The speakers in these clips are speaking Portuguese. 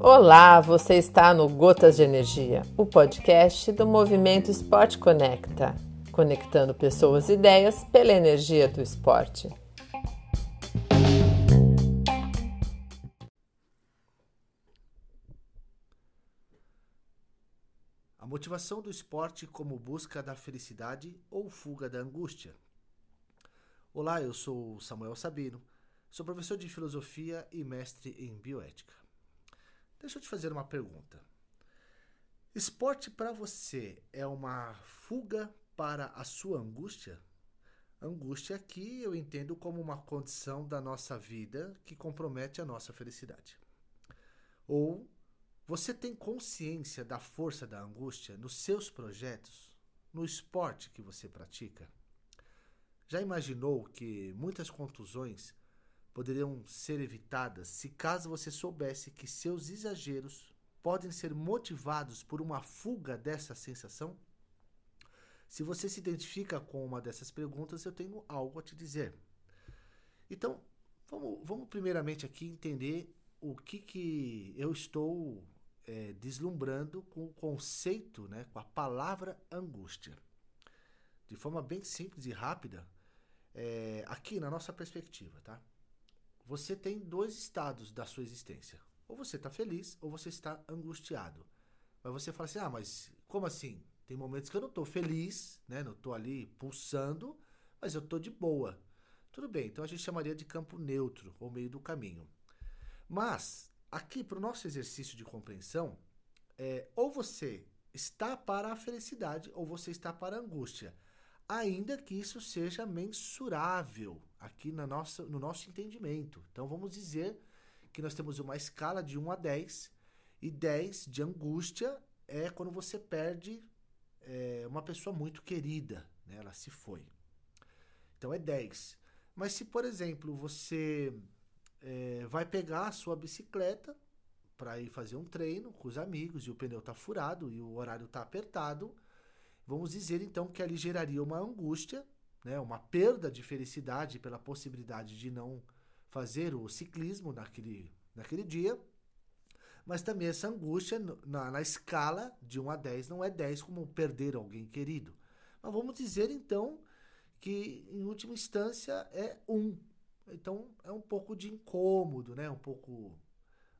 Olá, você está no Gotas de Energia, o podcast do Movimento Esporte Conecta, conectando pessoas e ideias pela energia do esporte. A motivação do esporte como busca da felicidade ou fuga da angústia. Olá, eu sou Samuel Sabino, sou professor de filosofia e mestre em bioética. Deixa eu te fazer uma pergunta. Esporte para você é uma fuga para a sua angústia? Angústia aqui eu entendo como uma condição da nossa vida que compromete a nossa felicidade. Ou você tem consciência da força da angústia nos seus projetos, no esporte que você pratica? Já imaginou que muitas contusões poderiam ser evitadas se caso você soubesse que seus exageros podem ser motivados por uma fuga dessa sensação? Se você se identifica com uma dessas perguntas, eu tenho algo a te dizer. Então, vamos, vamos primeiramente aqui entender o que, que eu estou é, deslumbrando com o conceito, né, com a palavra angústia. De forma bem simples e rápida, é, aqui na nossa perspectiva, tá? você tem dois estados da sua existência. Ou você está feliz ou você está angustiado. Mas você fala assim: ah, mas como assim? Tem momentos que eu não estou feliz, né? não estou ali pulsando, mas eu estou de boa. Tudo bem, então a gente chamaria de campo neutro, ou meio do caminho. Mas, aqui para o nosso exercício de compreensão, é, ou você está para a felicidade ou você está para a angústia ainda que isso seja mensurável aqui na nossa, no nosso entendimento. Então vamos dizer que nós temos uma escala de 1 a 10, e 10 de angústia é quando você perde é, uma pessoa muito querida, né? ela se foi. Então é 10. Mas se, por exemplo, você é, vai pegar a sua bicicleta para ir fazer um treino com os amigos e o pneu está furado e o horário está apertado, Vamos dizer então que ali geraria uma angústia, né, uma perda de felicidade pela possibilidade de não fazer o ciclismo naquele, naquele dia. Mas também essa angústia na, na escala de 1 a 10 não é 10 como perder alguém querido. Mas vamos dizer então que em última instância é 1. Então é um pouco de incômodo, né? Um pouco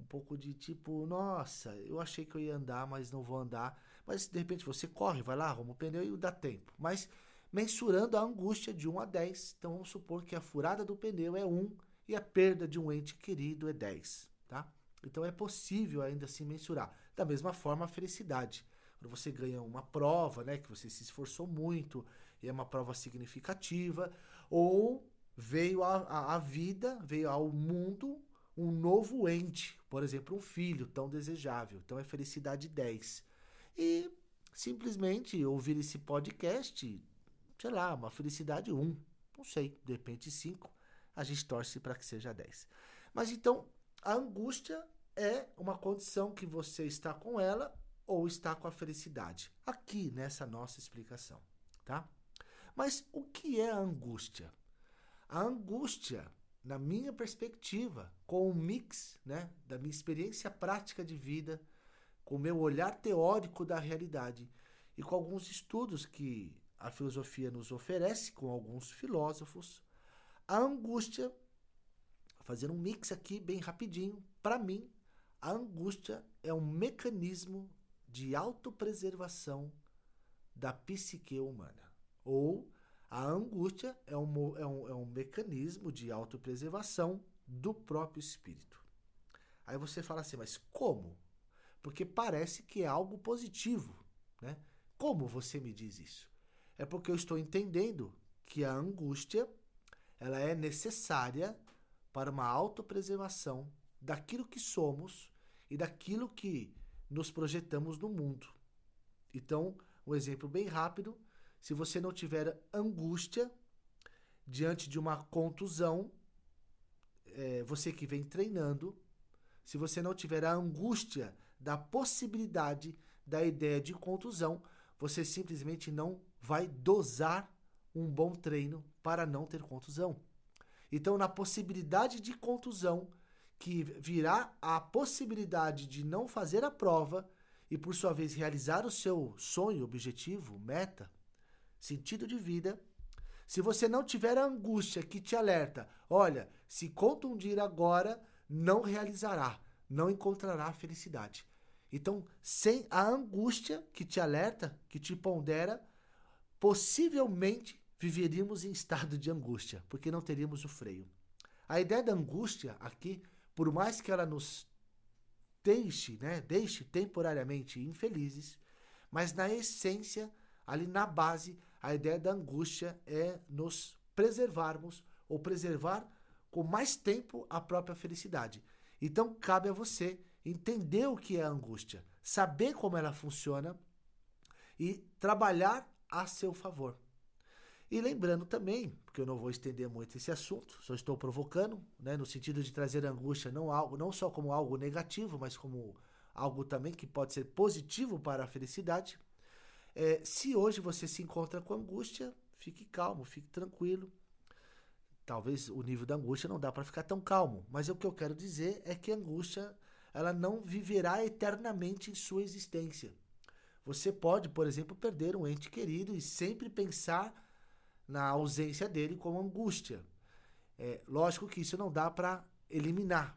um pouco de tipo, nossa, eu achei que eu ia andar, mas não vou andar. Mas de repente você corre, vai lá, arruma o pneu e dá tempo. Mas mensurando a angústia de 1 a 10, então vamos supor que a furada do pneu é 1 e a perda de um ente querido é 10, tá? Então é possível ainda assim mensurar. Da mesma forma a felicidade. Quando você ganha uma prova, né, que você se esforçou muito e é uma prova significativa, ou veio a, a, a vida, veio ao mundo um novo ente, por exemplo, um filho tão desejável. Então é felicidade 10 e simplesmente ouvir esse podcast, sei lá, uma felicidade 1. Não sei, de repente 5. A gente torce para que seja 10. Mas então, a angústia é uma condição que você está com ela ou está com a felicidade. Aqui nessa nossa explicação, tá? Mas o que é a angústia? A angústia, na minha perspectiva, com o mix, né, da minha experiência prática de vida, com o meu olhar teórico da realidade e com alguns estudos que a filosofia nos oferece, com alguns filósofos, a angústia, fazendo um mix aqui bem rapidinho, para mim, a angústia é um mecanismo de autopreservação da psique humana. Ou a angústia é um, é um, é um mecanismo de autopreservação do próprio espírito. Aí você fala assim, mas como? porque parece que é algo positivo, né? Como você me diz isso? É porque eu estou entendendo que a angústia ela é necessária para uma autopreservação daquilo que somos e daquilo que nos projetamos no mundo. Então, um exemplo bem rápido: se você não tiver angústia diante de uma contusão, é, você que vem treinando, se você não tiver a angústia da possibilidade da ideia de contusão, você simplesmente não vai dosar um bom treino para não ter contusão. Então, na possibilidade de contusão, que virá a possibilidade de não fazer a prova e, por sua vez, realizar o seu sonho, objetivo, meta, sentido de vida. Se você não tiver a angústia que te alerta, olha, se contundir agora, não realizará, não encontrará felicidade. Então, sem a angústia que te alerta, que te pondera, possivelmente viveríamos em estado de angústia, porque não teríamos o freio. A ideia da angústia aqui, por mais que ela nos deixe, né, deixe temporariamente infelizes, mas na essência, ali na base, a ideia da angústia é nos preservarmos ou preservar com mais tempo a própria felicidade. Então cabe a você entender o que é a angústia, saber como ela funciona e trabalhar a seu favor. E lembrando também, porque eu não vou estender muito esse assunto, só estou provocando, né, no sentido de trazer angústia não, algo, não só como algo negativo, mas como algo também que pode ser positivo para a felicidade. É, se hoje você se encontra com angústia, fique calmo, fique tranquilo. Talvez o nível da angústia não dá para ficar tão calmo, mas o que eu quero dizer é que a angústia ela não viverá eternamente em sua existência. Você pode, por exemplo, perder um ente querido e sempre pensar na ausência dele como angústia. É, lógico que isso não dá para eliminar,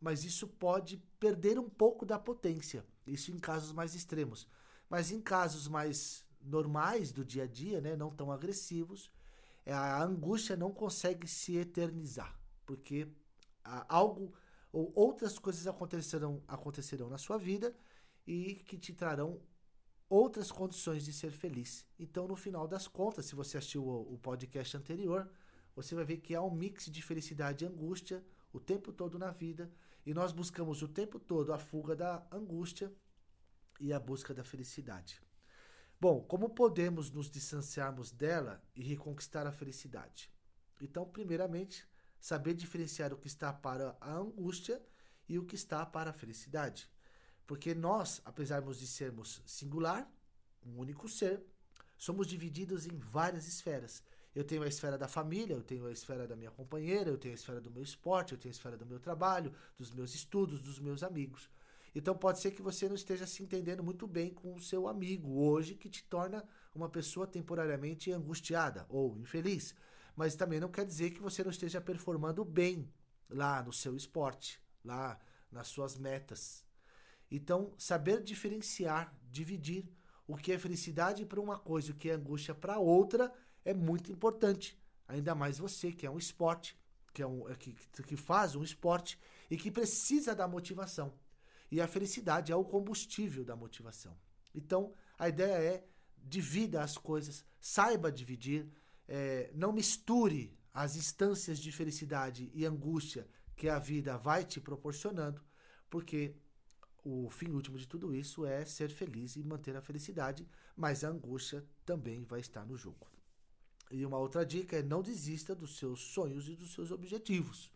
mas isso pode perder um pouco da potência. Isso em casos mais extremos. Mas em casos mais normais do dia a dia, né, não tão agressivos, é, a angústia não consegue se eternizar, porque algo ou outras coisas acontecerão, acontecerão na sua vida e que te trarão outras condições de ser feliz. Então, no final das contas, se você assistiu o, o podcast anterior, você vai ver que há um mix de felicidade e angústia o tempo todo na vida, e nós buscamos o tempo todo a fuga da angústia e a busca da felicidade. Bom, como podemos nos distanciarmos dela e reconquistar a felicidade? Então, primeiramente, saber diferenciar o que está para a angústia e o que está para a felicidade. Porque nós, apesar de sermos singular, um único ser, somos divididos em várias esferas. Eu tenho a esfera da família, eu tenho a esfera da minha companheira, eu tenho a esfera do meu esporte, eu tenho a esfera do meu trabalho, dos meus estudos, dos meus amigos. Então pode ser que você não esteja se entendendo muito bem com o seu amigo hoje, que te torna uma pessoa temporariamente angustiada ou infeliz mas também não quer dizer que você não esteja performando bem lá no seu esporte, lá nas suas metas. Então, saber diferenciar, dividir o que é felicidade para uma coisa e o que é angústia para outra é muito importante. Ainda mais você que é um esporte, que, é um, que, que faz um esporte e que precisa da motivação. E a felicidade é o combustível da motivação. Então, a ideia é divida as coisas, saiba dividir, é, não misture as instâncias de felicidade e angústia que a vida vai te proporcionando, porque o fim último de tudo isso é ser feliz e manter a felicidade, mas a angústia também vai estar no jogo. E uma outra dica é não desista dos seus sonhos e dos seus objetivos.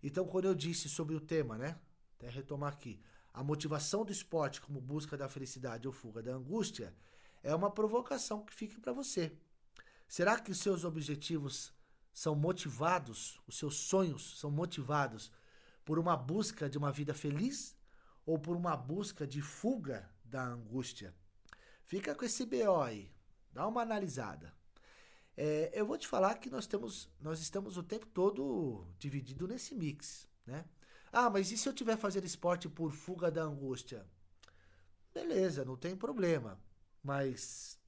Então, quando eu disse sobre o tema, né? Até retomar aqui, a motivação do esporte como busca da felicidade ou fuga da angústia é uma provocação que fica para você. Será que os seus objetivos são motivados, os seus sonhos são motivados por uma busca de uma vida feliz ou por uma busca de fuga da angústia? Fica com esse BO aí, dá uma analisada. É, eu vou te falar que nós, temos, nós estamos o tempo todo dividido nesse mix, né? Ah, mas e se eu tiver fazer esporte por fuga da angústia? Beleza, não tem problema. Mas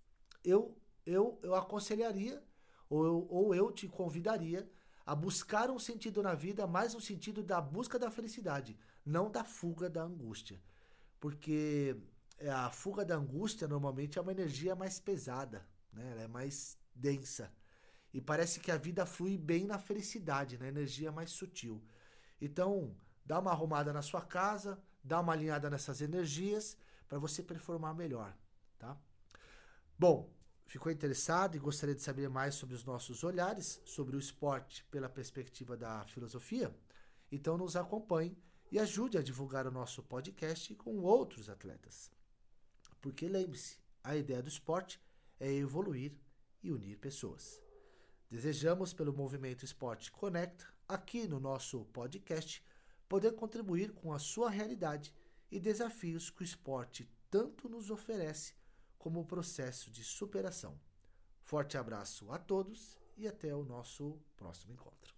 eu eu, eu aconselharia, ou eu, ou eu te convidaria a buscar um sentido na vida, mais um sentido da busca da felicidade, não da fuga da angústia. Porque é, a fuga da angústia normalmente é uma energia mais pesada, né? ela é mais densa. E parece que a vida flui bem na felicidade, na energia mais sutil. Então, dá uma arrumada na sua casa, dá uma alinhada nessas energias para você performar melhor, tá? Bom, ficou interessado e gostaria de saber mais sobre os nossos olhares sobre o esporte pela perspectiva da filosofia, então nos acompanhe e ajude a divulgar o nosso podcast com outros atletas. Porque lembre-se, a ideia do esporte é evoluir e unir pessoas. Desejamos, pelo Movimento Esporte Conecta, aqui no nosso podcast, poder contribuir com a sua realidade e desafios que o esporte tanto nos oferece como o processo de superação. Forte abraço a todos e até o nosso próximo encontro.